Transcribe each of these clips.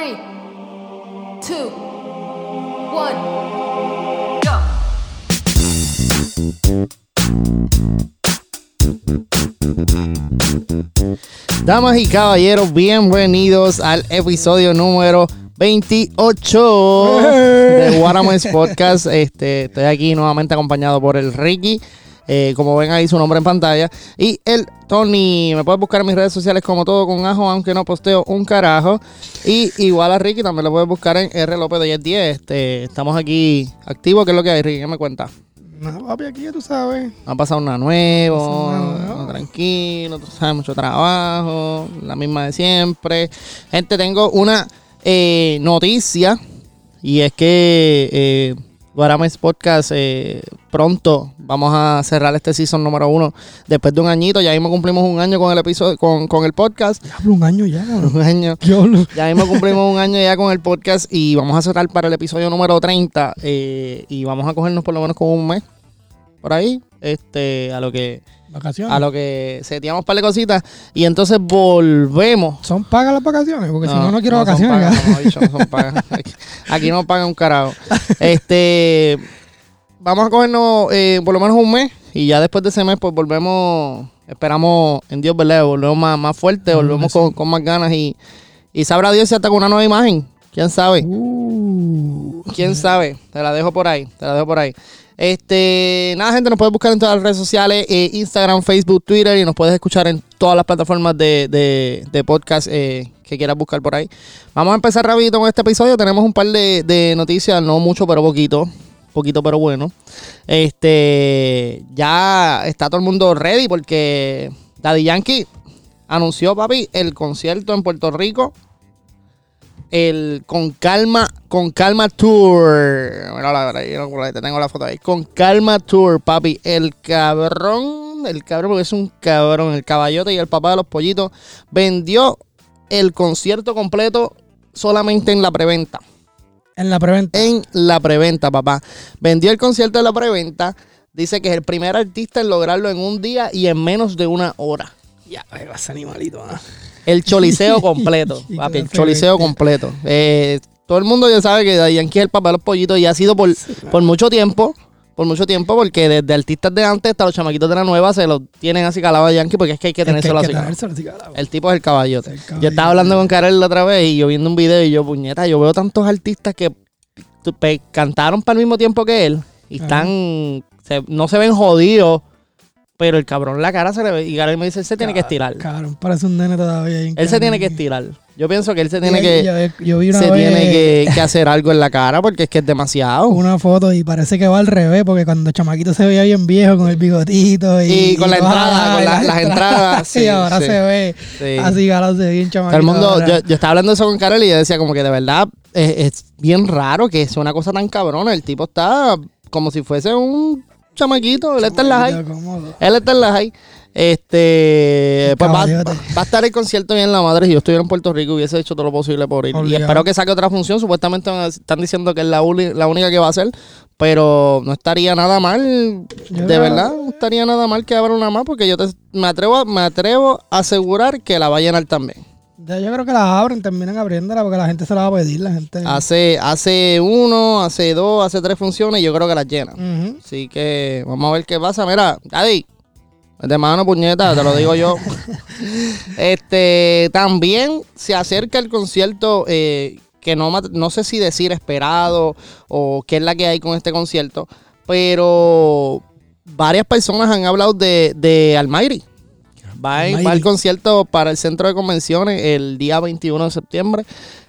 Three, two, one, go. Damas y caballeros, bienvenidos al episodio número 28 de Guarames Podcast. Este, estoy aquí nuevamente acompañado por el Ricky. Eh, como ven ahí su nombre en pantalla. Y el Tony. Me puedes buscar en mis redes sociales como todo con ajo, aunque no posteo un carajo. Y igual a Ricky también lo puedes buscar en R López de 1010. Este, estamos aquí activos. ¿Qué es lo que hay, Ricky? ¿Qué me cuenta? No, papi, aquí ya tú sabes. Ha pasado una nueva. tranquilo, tú sabes, mucho trabajo, la misma de siempre. Gente, tengo una eh, noticia y es que eh, Guarames Podcast eh, pronto vamos a cerrar este season número uno después de un añito. Ya mismo cumplimos un año con el episodio, con, con el podcast. Diablo, un año ya. Un año. Ya mismo cumplimos un año ya con el podcast y vamos a cerrar para el episodio número 30 eh, y vamos a cogernos por lo menos con un mes por ahí, este, a lo que Vacaciones. a lo que seteamos para de cositas y entonces volvemos. ¿Son pagas las vacaciones? Porque si no, no quiero son vacaciones. pagas, he dicho, no son pagas. Aquí, no pagan un carajo. Este, vamos a cogernos eh, por lo menos un mes y ya después de ese mes pues volvemos, esperamos en Dios, ¿verdad? Volvemos más, más fuerte, volvemos con, con más ganas y, y sabrá Dios si hasta con una nueva imagen. ¿Quién sabe? Uh, ¿Quién sabe? Te la dejo por ahí, te la dejo por ahí. Este, nada, gente, nos puedes buscar en todas las redes sociales, eh, Instagram, Facebook, Twitter, y nos puedes escuchar en todas las plataformas de, de, podcast eh, que quieras buscar por ahí. Vamos a empezar rapidito con este episodio. Tenemos un par de noticias, no mucho, pero poquito. Poquito, pero bueno. Este, ya está todo el mundo ready porque Daddy Yankee anunció, papi, el concierto en Puerto Rico el con calma con calma tour. Mira la- ahí te tengo la foto ahí. Con calma tour papi. El cabrón el cabrón porque es un cabrón. El caballote y el papá de los pollitos vendió el concierto completo solamente en la preventa. En la preventa. en la preventa papá. Vendió el concierto en la preventa. Dice que es el primer artista en lograrlo en un día y en menos de una hora. Ya, ese animalito. ah. El choliseo completo, papi, el choliseo completo. Eh, todo el mundo ya sabe que Yankee es el papá de los pollitos y ha sido por, por mucho tiempo, por mucho tiempo, porque desde artistas de antes hasta los chamaquitos de la nueva se los tienen así calado a Yankee porque es que hay que tenérselo así. El tipo es el caballote. El Yo estaba hablando con Karel la otra vez y yo viendo un video y yo, puñeta, yo veo tantos artistas que cantaron para el mismo tiempo que él y están, se- no se ven jodidos, pero el cabrón la cara se le ve y Karel me dice, él se tiene que estirar. Cabrón, parece un nene todavía. Él se tiene que estirar. Yo pienso que él se tiene que, Yo, yo vi una se vez tiene que, que hacer algo en la cara porque es que es demasiado. una foto y parece que va al revés porque cuando el chamaquito se veía bien viejo con el bigotito y, Y con la entrada, con la- las entradas, sí, y ahora sí. se ve Sí. así, ahora se ve bien chamaquito. Todo el mundo, yo, yo estaba hablando eso con Karel y yo decía como que de verdad es, es bien raro que sea una cosa tan cabrona. El tipo está como si fuese un chamaquito. Él está en la high. Cómodo. Él está en la high. Este, pues va, caballote. va a estar el concierto bien en la madre. Si yo estuviera en Puerto Rico hubiese hecho todo lo posible por ir. Y espero que saque otra función. Supuestamente están diciendo que es la, uni- la única que va a hacer. Pero no estaría nada mal. Yo de verdad, no estaría nada mal que abra una más. Porque yo te- me atrevo, me atrevo a asegurar que la va a llenar también. Yo creo que la abren, terminan abriéndola porque la gente se la va a pedir, la gente. Hace, hace uno, hace dos, hace tres funciones y yo creo que las llena. Ujú. Así que vamos a ver qué pasa. Mira, Daddy, de mano puñeta, te lo digo yo. este, también se acerca el concierto eh, que no, no sé si decir esperado o qué es la que hay con este concierto, pero varias personas han hablado de, de. Va, en- va al concierto para el centro de convenciones el día 21 de septiembre.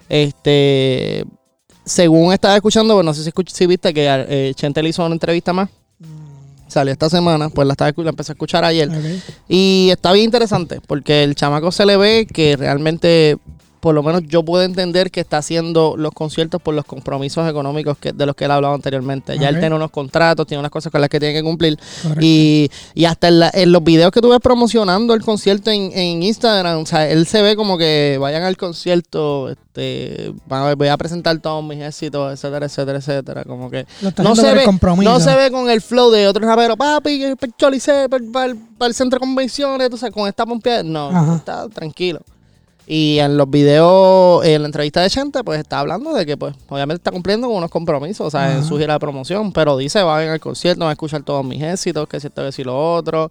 Este, según estaba escuchando, bueno, no sé si, si viste que eh, Chente le hizo una entrevista más. Salió esta semana, pues la, estaba, la empecé a escuchar ayer. Y está bien interesante, porque el chamaco se le ve que realmente, por lo menos yo puedo entender que está haciendo los conciertos por los compromisos económicos que, de los que él ha hablado anteriormente. Ya él tiene unos contratos, tiene unas cosas con las que tiene que cumplir. Y, y hasta en, la- en los videos que tú ves promocionando el concierto en, en Instagram, o sea, él se ve como que vayan al concierto, este, van a ver, voy a presentar todos mis éxitos, etcétera, etcétera, etcétera. Como que no se, ve, no se ve con el flow de otros raperos, papi, para el para, el centro de convenciones, sabes, con esta pompeada. No, Ajá. está tranquilo. Y en los videos, en la entrevista de Chente, pues está hablando de que, pues, obviamente está cumpliendo con unos compromisos, o sea, en su gira de promoción, pero dice, va a venir al concierto, va a escuchar todos mis éxitos, que si esto, que si lo otro.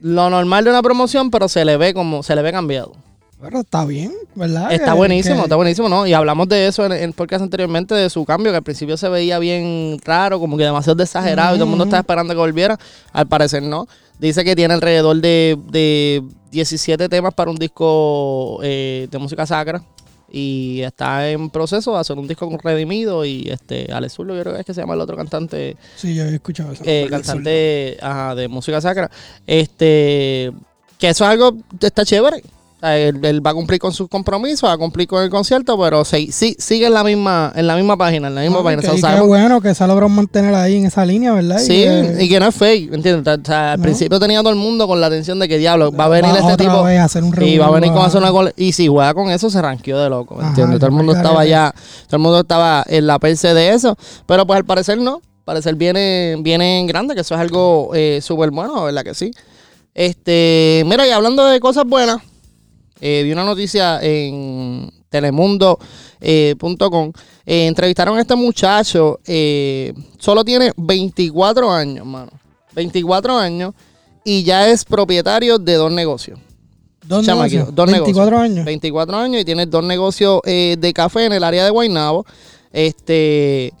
Lo normal de una promoción, pero se le ve como, se le ve cambiado. Pero está bien, ¿verdad? Está Que- buenísimo, que- está buenísimo, ¿no? Y hablamos de eso en el podcast anteriormente, de su cambio, que al principio se veía bien raro, como que demasiado exagerado y todo el mundo estaba esperando que volviera. Al parecer no. Dice que tiene alrededor de, de 17 temas para un disco eh, de música sacra. Y está en proceso de hacer un disco con Redimido y este Alex Zurdo, yo creo que es que se llama el otro cantante Sí, yo he escuchado eso. eh, cantante ajá, de música sacra. Este, que eso es algo, está chévere. Sea, él, él va a cumplir con sus compromisos, va a cumplir con el concierto, pero sí, sí- sigue en la misma, en la misma página, en la misma No, página. que- O sea, y qué sabemos- bueno que se ha logrado mantener ahí en esa línea, ¿verdad? Sí, y que no es fake, ¿entiendes? O sea, al No. principio tenía todo el mundo con la atención de que diablo, va a venir Va este tipo vez a hacer un y va a venir con hacer una cole- y si juega con eso se ranqueó de loco, Ajá, ¿entiendes? Todo el mundo estaba ya, todo el mundo estaba en la perse de eso, pero pues al parecer no, al parecer viene, viene en grande, que eso es algo eh, súper bueno, ¿verdad que sí? Este, mira, y hablando de cosas buenas, eh, vi una noticia en telemundo.com. Eh, entrevistaron a este muchacho. eh, solo tiene 24 años, mano. 24 años. Y ya es propietario de dos negocios. Dos negocios, dos 24 negocios. años. 24 años y tiene dos negocios eh, de café en el área de Guaynabo. Este,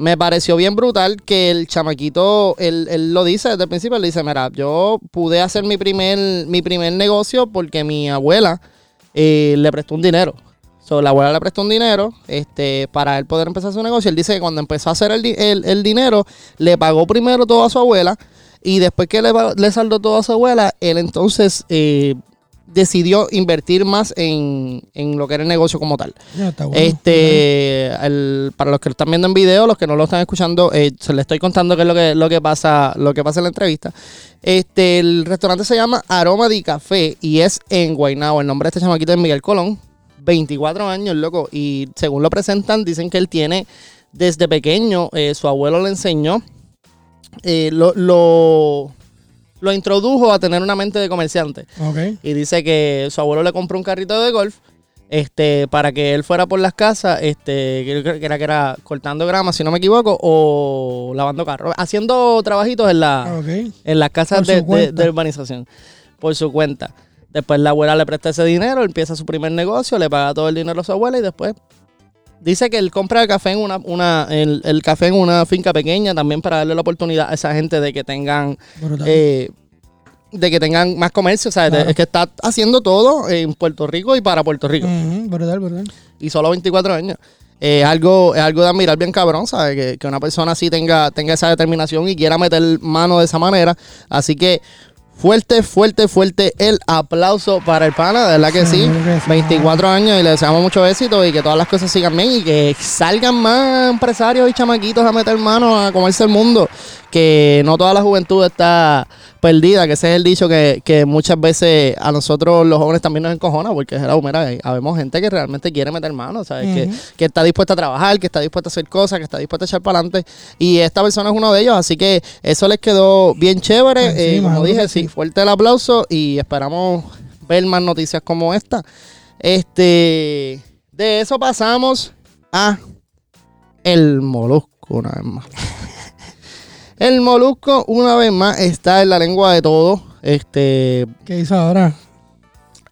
me pareció bien brutal que el chamaquito, él, él lo dice desde el principio, él dice, mira, yo pude hacer mi primer, mi primer negocio porque mi abuela eh, le prestó un dinero. So, la abuela le prestó un dinero este, para él poder empezar su negocio. Él dice que cuando empezó a hacer el, el- el dinero, le pagó primero todo a su abuela y después que le, le saldó todo a su abuela, él entonces eh, decidió invertir más en, en lo que era el negocio como tal. Ya, está bueno. Este, el- para los que lo están viendo en video, los que no lo están escuchando, eh, se les estoy contando qué es lo que, lo que pasa, lo que pasa en la entrevista. Este, el restaurante se llama Aroma di Café y es en Guaynabo. El nombre de este chamaquito es Miguel Colón, 24 años, loco. Y según lo presentan, dicen que él tiene desde pequeño, eh, su abuelo le enseñó, eh, lo, lo, lo introdujo a tener una mente de comerciante. Ok. Y dice que su abuelo le compró un carrito de golf este, para que él fuera por las casas, este, que era, que era cortando grama, si no me equivoco, o lavando carros, haciendo trabajitos en, la, en las casas de urbanización, por su cuenta. Después la abuela le presta ese dinero, empieza su primer negocio, le paga todo el dinero a su abuela y después dice que él compra el café en una, una el, el café en una finca pequeña también para darle la oportunidad a esa gente de que tengan eh, de que tengan más comercio, o sea, Claro. es que está haciendo todo en Puerto Rico y para Puerto Rico. Ujú, brutal, brutal. Y solo 24 años. Eh, Es algo, es algo de admirar bien cabrón, ¿sabes? Que, que una persona así tenga, tenga esa determinación y quiera meter mano de esa manera. Así que fuerte, fuerte, fuerte el aplauso para el pana, de verdad que sí. Seguro que sí. 24 años y le deseamos mucho éxito y que todas las cosas sigan bien y que salgan más empresarios y chamaquitos a meter mano a comerse el mundo. Que no toda la juventud está perdida, que ese es el dicho que, que muchas veces a nosotros los jóvenes también nos encojona, porque es la mira, hay- habemos gente que realmente quiere meter mano, ¿sabes? que, está dispuesta a trabajar, que está dispuesta a hacer cosas, que está dispuesta a echar para adelante. Y esta persona es uno de ellos, así que eso les quedó bien chévere. Sí, Eh, como dije, sí. fuerte el aplauso y esperamos ver más noticias como esta. Este, de eso pasamos a el molusco una vez más. El molusco una vez más está en la lengua de todos. Este, ¿Qué hizo ahora?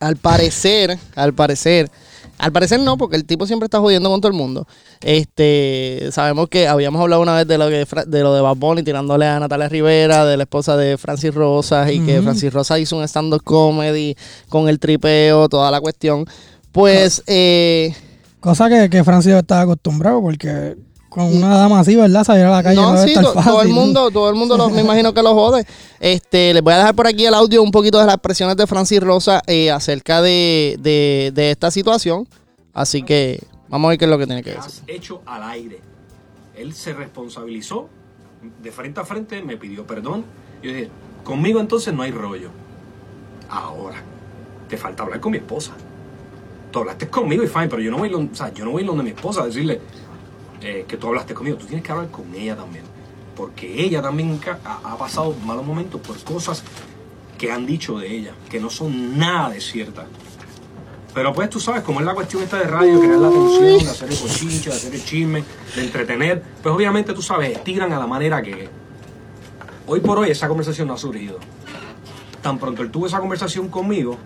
al parecer, al parecer, al parecer no, porque el tipo siempre está jodiendo con todo el mundo. Este, sabemos que habíamos hablado una vez de lo que de lo de Bad Bunny tirándole a Natalia Rivera, de la esposa de Francis Rosas y que. Francis Rosas hizo un stand-up comedy con el tripeo, toda la cuestión. Pues, eh, Cosa que, que Francis estaba acostumbrado porque con una dama así, ¿verdad? Salir a la calle no, sí, estar to- fácil. todo el mundo, todo el mundo lo- me imagino que lo jode. Este, les voy a dejar por aquí el audio un poquito de las expresiones de Francis Rosa eh, acerca de, de- de esta situación. Así que vamos a ver qué es lo que tiene que decir. has hecho al aire. Él se responsabilizó, de frente a frente me pidió perdón. Yo dije, conmigo entonces no hay rollo. Ahora, te falta hablar con mi esposa. Tú hablaste conmigo y fine, pero yo no voy, o sea, yo no voy donde mi esposa a decirle eh, que tú hablaste conmigo. Tú tienes que hablar con ella también. Porque ella también ha, ha pasado malos momentos por cosas que han dicho de ella, que no son nada de ciertas. Pero pues tú sabes, como es la cuestión esta de radio, crear la atención, de hacer el cochinche, de hacer el chisme, de entretener, pues obviamente tú sabes, estiran a la manera que. Hoy por hoy esa conversación no ha surgido. Tan pronto él tuvo esa conversación conmigo,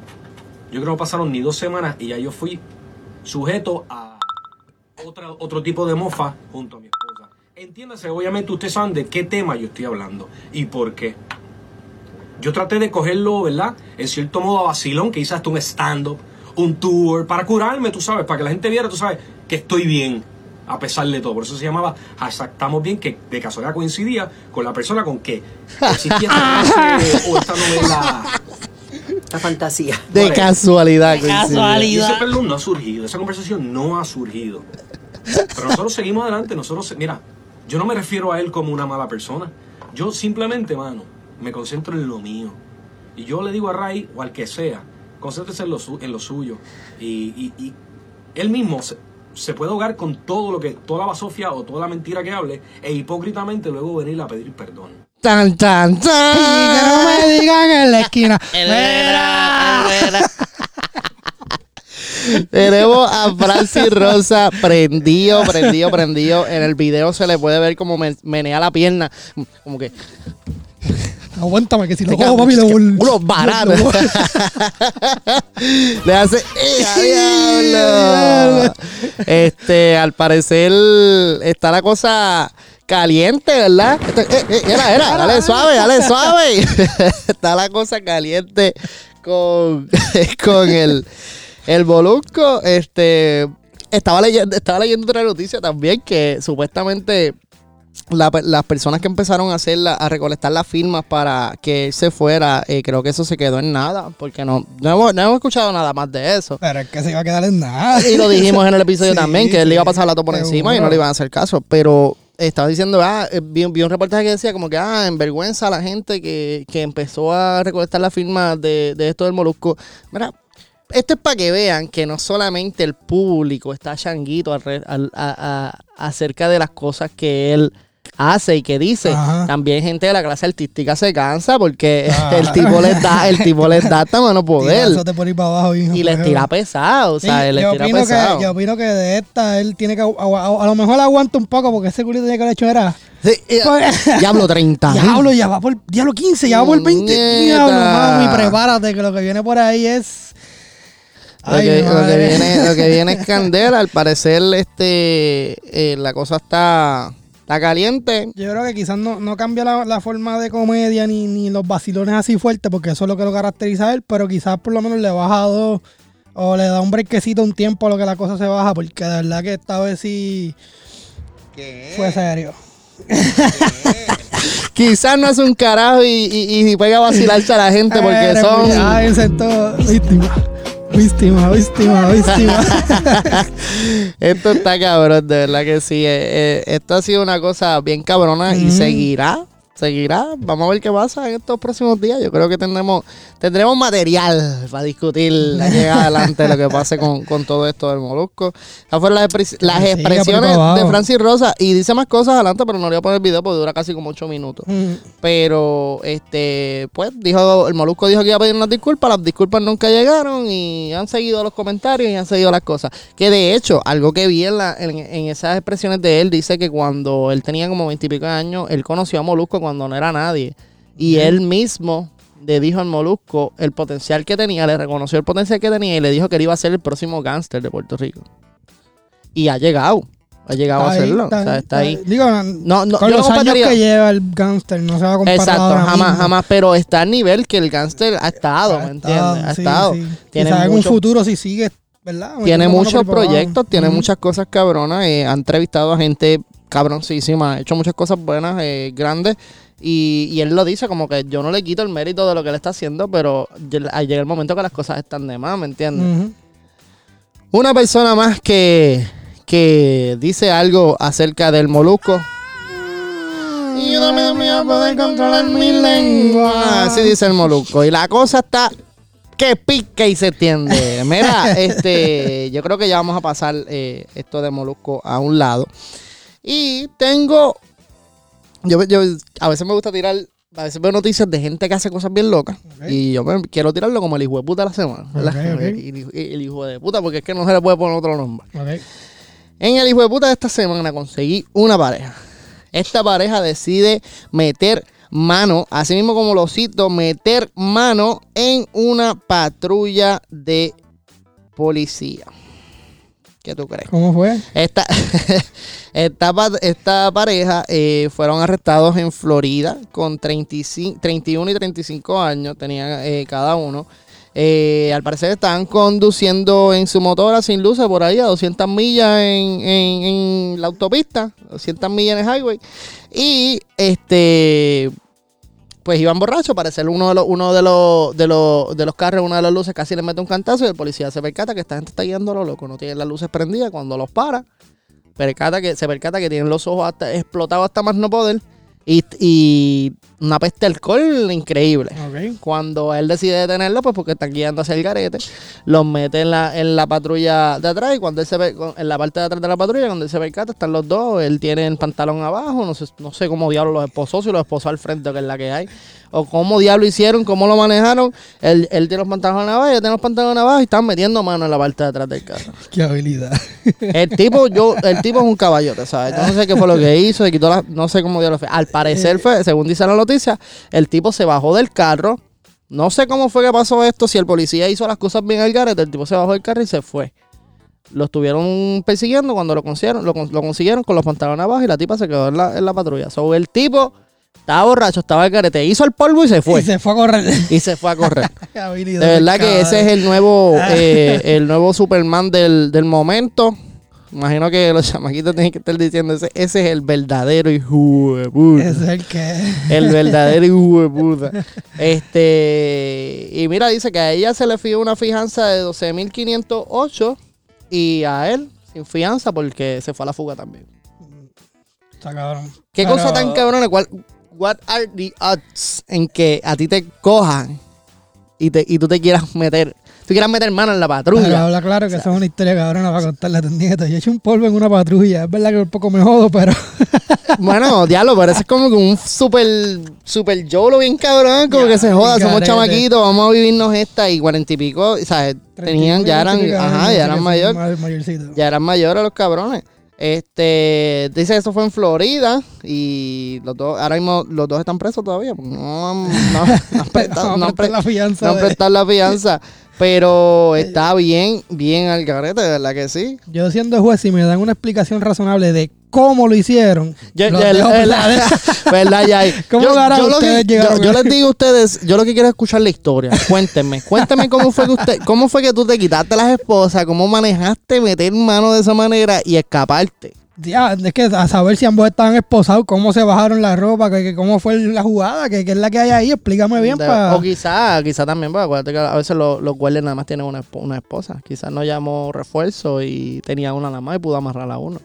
yo creo que pasaron ni dos semanas y ya yo fui sujeto a otra, otro tipo de mofa junto a mi esposa. Entiéndase, obviamente ustedes saben de qué tema yo estoy hablando y por qué. Yo traté de cogerlo, ¿verdad? En cierto modo a vacilón, que hice hasta un stand-up, un tour, para curarme, tú sabes, para que la gente viera, tú sabes, que estoy bien, a pesar de todo. Por eso se llamaba hashtag estamos bien, que de casualidad coincidía con la persona con que existía esta clase o esta novela. La fantasía. De Vale. casualidad. coincide. Y ese Casualidad. perdón no ha surgido, esa conversación no ha surgido. Pero nosotros seguimos adelante, nosotros, mira, yo no me refiero a él como una mala persona. Yo simplemente, mano, me concentro en lo mío. Y yo le digo a Ray o al que sea, concéntrese en lo, su- en lo suyo. Y, y- y él mismo se, se puede ahogar con todo lo que, toda la basofia o toda la mentira que hable, e hipócritamente luego venir a pedir perdón. Tan, tan, Y que no tan. me digan en la esquina. Mira. Tenemos a Francis Rosa prendido, prendido, prendido. En el video se le puede ver como men- menea la pierna. Como que. Aguántame, que si lo cojo, papi, lo baratos. lo- Le hace. ¡Eh, diablo! Este, al parecer está la cosa caliente, ¿verdad? Eh, eh, era, era, dale suave, dale suave. está la cosa caliente con, con el, el Molusco. Este, estaba leyendo, estaba leyendo otra noticia también que supuestamente la- las personas que empezaron a hacer la- a recolectar las firmas para que él se fuera, eh, creo que eso se quedó en nada, porque no, no, hemos, no hemos escuchado nada más de eso. Pero es que se iba a quedar en nada. Y lo dijimos en el episodio Sí, también, que él le iba a pasar la topo por seguro. encima y no le iban a hacer caso. Pero estaba diciendo, ah, eh, vi, un reportaje que decía como que, ah, en vergüenza la gente que, que empezó a recolectar las firmas de, de esto del molusco. Mira, esto es para que vean que no solamente el público está changuito al- a- acerca de las cosas que él hace y que dice. Ajá. También gente de la clase artística se cansa porque Ah. el tipo les da, el tipo les da hasta mano poder. Por ahí para abajo, hijo, Y les tira pesado, o sea, Sí, les yo, tira opino pesado. que, yo opino que de esta él tiene que. A, a- a lo mejor aguanta un poco porque ese culito de que le hecho era. Sí, eh, Pues- Diablo 30. Diablo, ya va por. Diablo 15, ya va por 20. Puñeta. Diablo, mami, prepárate que lo que viene por ahí es. Lo que, lo, viene, lo que viene es candela. Al parecer, este eh, la cosa está, está caliente. Yo creo que quizás no, no cambia la, la forma de comedia ni, ni los vacilones así fuertes, porque eso es lo que lo caracteriza a él, pero quizás por lo menos le baja dos o le da un brequecito un tiempo a lo que la cosa se baja, porque de verdad que esta vez sí fue serio. Quizás no hace un carajo y, y, y pega a vacilarse a la gente porque Eres son. Ay, ese es todo. Víctima. Víctima, víctima. Esto está cabrón, de verdad que sí. Eh, eh, esto ha sido una cosa bien cabrona y seguirá. Seguirá. Vamos a ver qué pasa en estos próximos días. Yo creo que tendremos, tendremos material para discutir la llegada adelante lo que pase con, con todo esto del molusco. Esas fueron las, expres- las expresiones de Francis Rosa. Y dice más cosas adelante, pero no le voy a poner el video porque dura casi como 8 minutos. Mm. Pero, este, pues, dijo, el Molusco dijo que iba a pedir unas disculpas, las disculpas nunca llegaron y han seguido los comentarios y han seguido las cosas. Que de hecho, algo que vi en, la- en, en esas expresiones de él, dice que cuando él tenía como veintipico de años, él conoció a Molusco cuando no era nadie. Y él mismo le dijo al Molusco el potencial que tenía, le reconoció el potencial que tenía y le dijo que él iba a ser el próximo gángster de Puerto Rico. Y ha llegado, ha llegado a ahí, hacerlo. está o sea, está ahí. Digo, No, no, con yo no los años compararía- que lleva el gangster, no se va a comparar Exacto, ahora jamás, mismo. jamás, pero está al nivel que el gángster ha estado, ¿me entiendes? estado, Ha sí, estado. sí. Tiene, en un futuro si sigue, ¿verdad? tiene muchos proyectos, tiene muchas cosas cabronas, eh, ha entrevistado a gente cabroncísima, ha hecho muchas cosas buenas, eh, grandes, y, y él lo dice como que yo no le quito el mérito de lo que él está haciendo, pero llega llega el momento que las cosas están de más, ¿me entiendes? Una persona más que, que dice algo acerca del molusco. Y yo también voy a poder controlar mi lengua. Así dice el molusco. Y la cosa está que pica y se tiende. Mira, este, yo creo que ya vamos a pasar eh, esto de molusco a un lado. Y tengo. Yo, yo a veces me gusta tirar a veces veo noticias de gente que hace cosas bien locas. Y yo me quiero tirarlo como el hijo de puta de la semana. y el hijo de puta, porque es que no se le puede poner otro nombre. En el hijo de puta de esta semana conseguí una pareja. Esta pareja decide meter mano, así mismo como lo cito, meter mano en una patrulla de policía. ¿Qué tú crees? ¿Cómo fue? Esta, esta, esta pareja eh, fueron arrestados en Florida con 35, 31 y 35 años, tenían eh, cada uno. Eh, al parecer estaban conduciendo en su motora sin luces por ahí a 200 millas en, en- en la autopista, 200 millas en el highway. Y este pues iban borrachos, parece uno de los, uno de los, de los, de los carros, una de las luces casi le mete un cantazo y el policía se percata que esta gente está guiando lo loco, no tienen las luces prendidas, cuando los para, percata que, se percata que tienen los ojos hasta, explotados hasta más no poder y, y una peste de alcohol increíble. Cuando él decide detenerlo, pues porque están guiando hacia el garete, los mete en la, en la patrulla de atrás y cuando él se ve, en la parte de atrás de la patrulla, cuando él se percata, están los dos, él tiene el pantalón abajo, no sé, no sé cómo diablo los esposó, si los esposó al frente, que es la que hay, o cómo diablo hicieron, cómo lo manejaron, él, él tiene los pantalones abajo, ella tiene los pantalones abajo y están metiendo mano en la parte de atrás del carro. Qué habilidad. El tipo, yo, el tipo es un caballote, ¿sabes? Yo no sé qué fue lo que hizo, se quitó la, no sé cómo dio lo fue. Al parecer fue, según dice la noticia, el tipo se bajó del carro. No sé cómo fue que pasó esto, si el policía hizo las cosas bien al garete, el tipo se bajó del carro y se fue. Lo estuvieron persiguiendo cuando lo consiguieron, lo, con- lo consiguieron con los pantalones abajo y la tipa se quedó en la, en la patrulla. So, el tipo estaba borracho, estaba al garete, hizo el polvo y se fue. Y se fue a correr. Y se fue a correr. De verdad que ese es el nuevo, Ah. eh, el nuevo Superman del, del momento. Imagino que los chamaquitos tienen que estar diciendo ese, ese es el verdadero hijo de puta. Ese es el que. El verdadero hijo de puta. Este, y mira, dice que a ella se le fijó una fianza de 12.508 y a él sin fianza porque se fue a la fuga también. Está cabrón. Qué Pero- cosa tan cabrona, ¿cuál, what are the odds en que a ti te cojan y, te, y tú te quieras meter, tú quieras meter mano en la patrulla? habla claro que eso es una historia cabrona para contarle a tus nietos. Yo he hecho un polvo en una patrulla. Es verdad que un poco me jodo, pero. Bueno, diablo, pero eso es como que un super, super yolo bien cabrón, como Ya, que se joda, somos chamaquitos, vamos a vivirnos esta y cuarenta y pico, o sea, tenían, ya eran, ajá, ya eran. Mayorcitos. Ya eran mayores los cabrones. Este, dice que eso fue en Florida y los dos, ahora mismo los dos están presos todavía. porque No, no, no han prestado, no han pre- la fianza. no han de- prestado la fianza. Pero está bien, bien al garete, de verdad que sí. Yo siendo juez, si me dan una explicación razonable de cómo lo hicieron, Yo, los yo- dejo ¿verdad? ¿Verdad, Yay? ¿Cómo yo, yo lo que- yo- les digo a ustedes, yo lo que quiero es escuchar la historia. Cuéntenme, cuéntenme cómo fue que usted, cómo fue que tú te quitaste las esposas, cómo manejaste meter mano de esa manera y escaparte. Ya, es que a saber si ambos estaban esposados, cómo se bajaron la ropa, que, que cómo fue la jugada, que, que es la que hay ahí, explícame bien De- para... O quizá, quizá también, pues, acuérdate que a veces los, los guardias nada más tienen una, esp- una esposa. Quizás no llamó refuerzo y tenía una nada más y pudo amarrar a uno.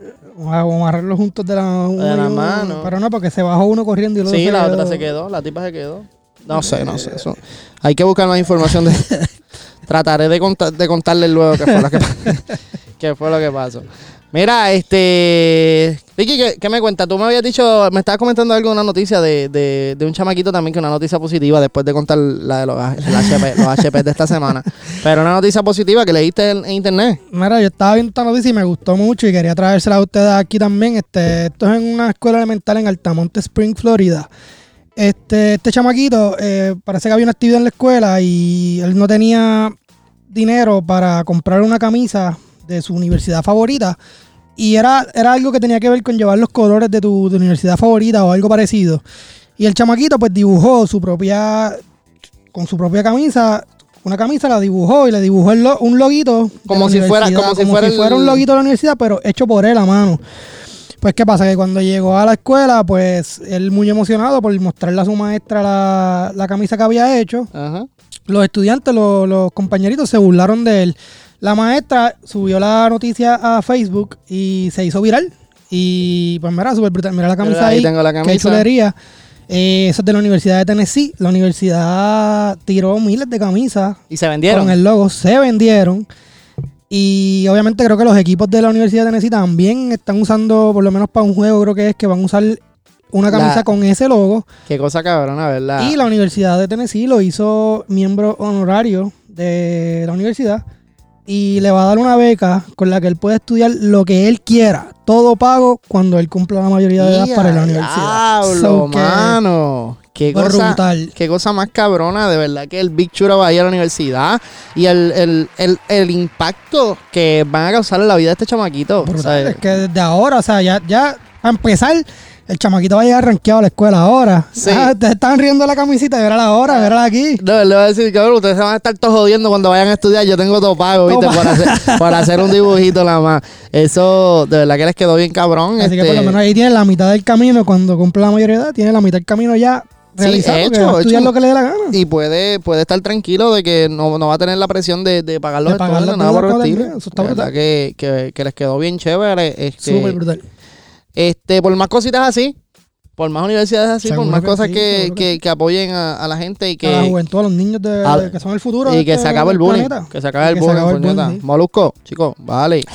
A amarrarlos juntos de la, uno De y la uno. mano. Pero no, porque se bajó uno corriendo y otro Sí, se la quedó. otra se quedó, la tipa se quedó. No sé, no sé. Eso. Hay que buscar más información. De... Trataré de, contar, de contarles luego qué fue, lo que, pa- qué fue lo que pasó. Mira, este. Vicky, ¿qué, qué me cuenta? Tú me habías dicho, me estabas comentando algo, una noticia de, de, de un chamaquito también, que una noticia positiva después de contar la de los, HP, los HP de esta semana. Pero una noticia positiva que leíste en, en internet. Mira, yo estaba viendo esta noticia y me gustó mucho y quería traérsela a ustedes aquí también. Este, esto es en una escuela elemental en Altamonte Spring, Florida. Este, este chamaquito, eh, parece que había una actividad en la escuela y él no tenía dinero para comprar una camisa de su universidad favorita. Y era, era algo que tenía que ver con llevar los colores de tu, de universidad favorita o algo parecido. Y el chamaquito pues dibujó su propia, con su propia camisa, una camisa la dibujó y le dibujó lo- un loguito. Como si fuera- como si fuera el- un loguito de la universidad, pero hecho por él a mano. Pues, ¿qué pasa? Que cuando llegó a la escuela, pues, él muy emocionado por mostrarle a su maestra la, la camisa que había hecho. Ajá. Los estudiantes, los, los compañeritos se burlaron de él. La maestra subió la noticia a Facebook y se hizo viral. Y pues mira, súper brutal. Mira la camisa ahí ahí. tengo la Qué camisa. chulería. Eh, eso es de la Universidad de Tennessee. La universidad tiró miles de camisas Y se vendieron. con el logo. Se vendieron. Y obviamente creo que los equipos de la Universidad de Tennessee también están usando, por lo menos para un juego, creo que es que van a usar una camisa La- con ese logo. Qué cosa cabrona, ¿verdad? Y la Universidad de Tennessee lo hizo miembro honorario de la universidad y le va a dar una beca con la que él puede estudiar lo que él quiera, todo pago cuando él cumpla la mayoría de edad ¡Ya, para la universidad. diablo, So mano! Qué cosa, brutal. qué cosa más cabrona, de verdad que el Big Churro va a ir a la universidad y el, el, el, el impacto que van a causar en la vida de este chamaquito. Brutal. ¿sabes? Es que desde ahora, o sea, ya, ya a empezar, el chamaquito va a llegar rankeado a la escuela ahora. Sí. Ah, te estaban riendo la camisita, verá la hora, verá aquí. No, le voy a decir, cabrón, ustedes se van a estar todos jodiendo cuando vayan a estudiar. Yo tengo todo pago, ¿viste? Para hacer, para hacer un dibujito nada más. Eso, de verdad que les quedó bien cabrón. Así que este, por lo menos ahí tiene la mitad del camino, cuando cumpla la mayoría de edad, tiene la mitad del camino ya Sí, hecho, hecho. lo que le dé la gana. Y puede, puede estar tranquilo de que no, no va a tener la presión de, de pagar los De pagar estudios, nada por el eso está brutal. que, que, que les quedó bien chévere. Este, Súper brutal. Este, por más cositas así, por más universidades así, por más que cosas sí, que, que que, que apoyen a, a la gente y a la que, juventud, a los niños de, a- de- que son el futuro. y de que este se acabe el bullying. planeta. Que se acabe Y el que bullying, acabe el bullying, sí. Molusco, chicos, vale.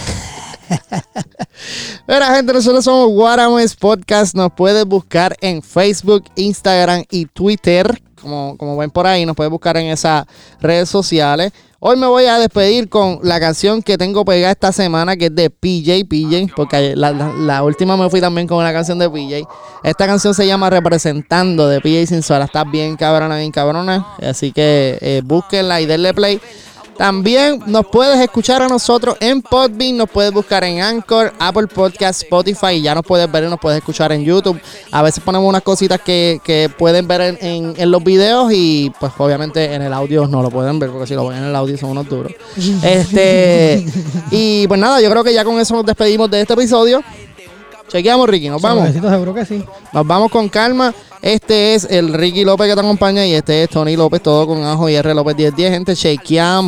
Mira, gente, nosotros somos Guarames Podcast. Nos puedes buscar en Facebook, Instagram y Twitter. Como, como ven por ahí, nos puedes buscar en esas redes sociales. Hoy me voy a despedir con la canción que tengo pegada esta semana, que es de PJ, PJ, porque la, la- la última me fui también con una canción de PJ. Esta canción se llama Representando de PJ Sinsuela. Está bien cabrona, bien cabrona. Así que eh, búsquenla y denle play. También nos puedes escuchar a nosotros en Podbean, nos puedes buscar en Anchor, Apple Podcast, Spotify, y ya nos puedes ver y nos puedes escuchar en YouTube. A veces ponemos unas cositas que, que pueden ver en, en- en los videos y pues obviamente en el audio no lo pueden ver porque si lo ven en el audio son unos duros. Este y pues nada, yo creo que ya con eso nos despedimos de este episodio. Chequeamos Ricky, nos vamos. Suavecito, seguro que sí. Nos vamos con calma. Este es el Ricky López que te acompaña y este es Tony López, todo con ajo y R López 1010. Gente, chequeamos.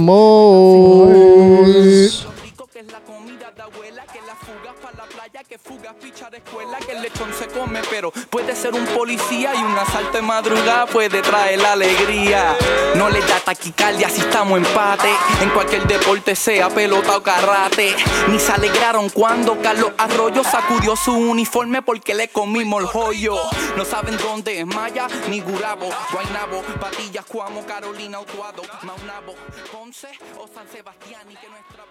Que fuga ficha de escuela, que el lechón se come, pero puede ser un policía y un asalto de madrugada puede traer la alegría. No le da taquicardia si estamos empate, en cualquier deporte sea pelota o karate. Ni se alegraron cuando Carlos Arroyo sacudió su uniforme porque le comimos el joyo. No saben dónde es Maya ni Gurabo, Guaynabo, Patillas, Cuamo, Carolina, Utuado, Maunabo, Ponce o San Sebastián y que nuestra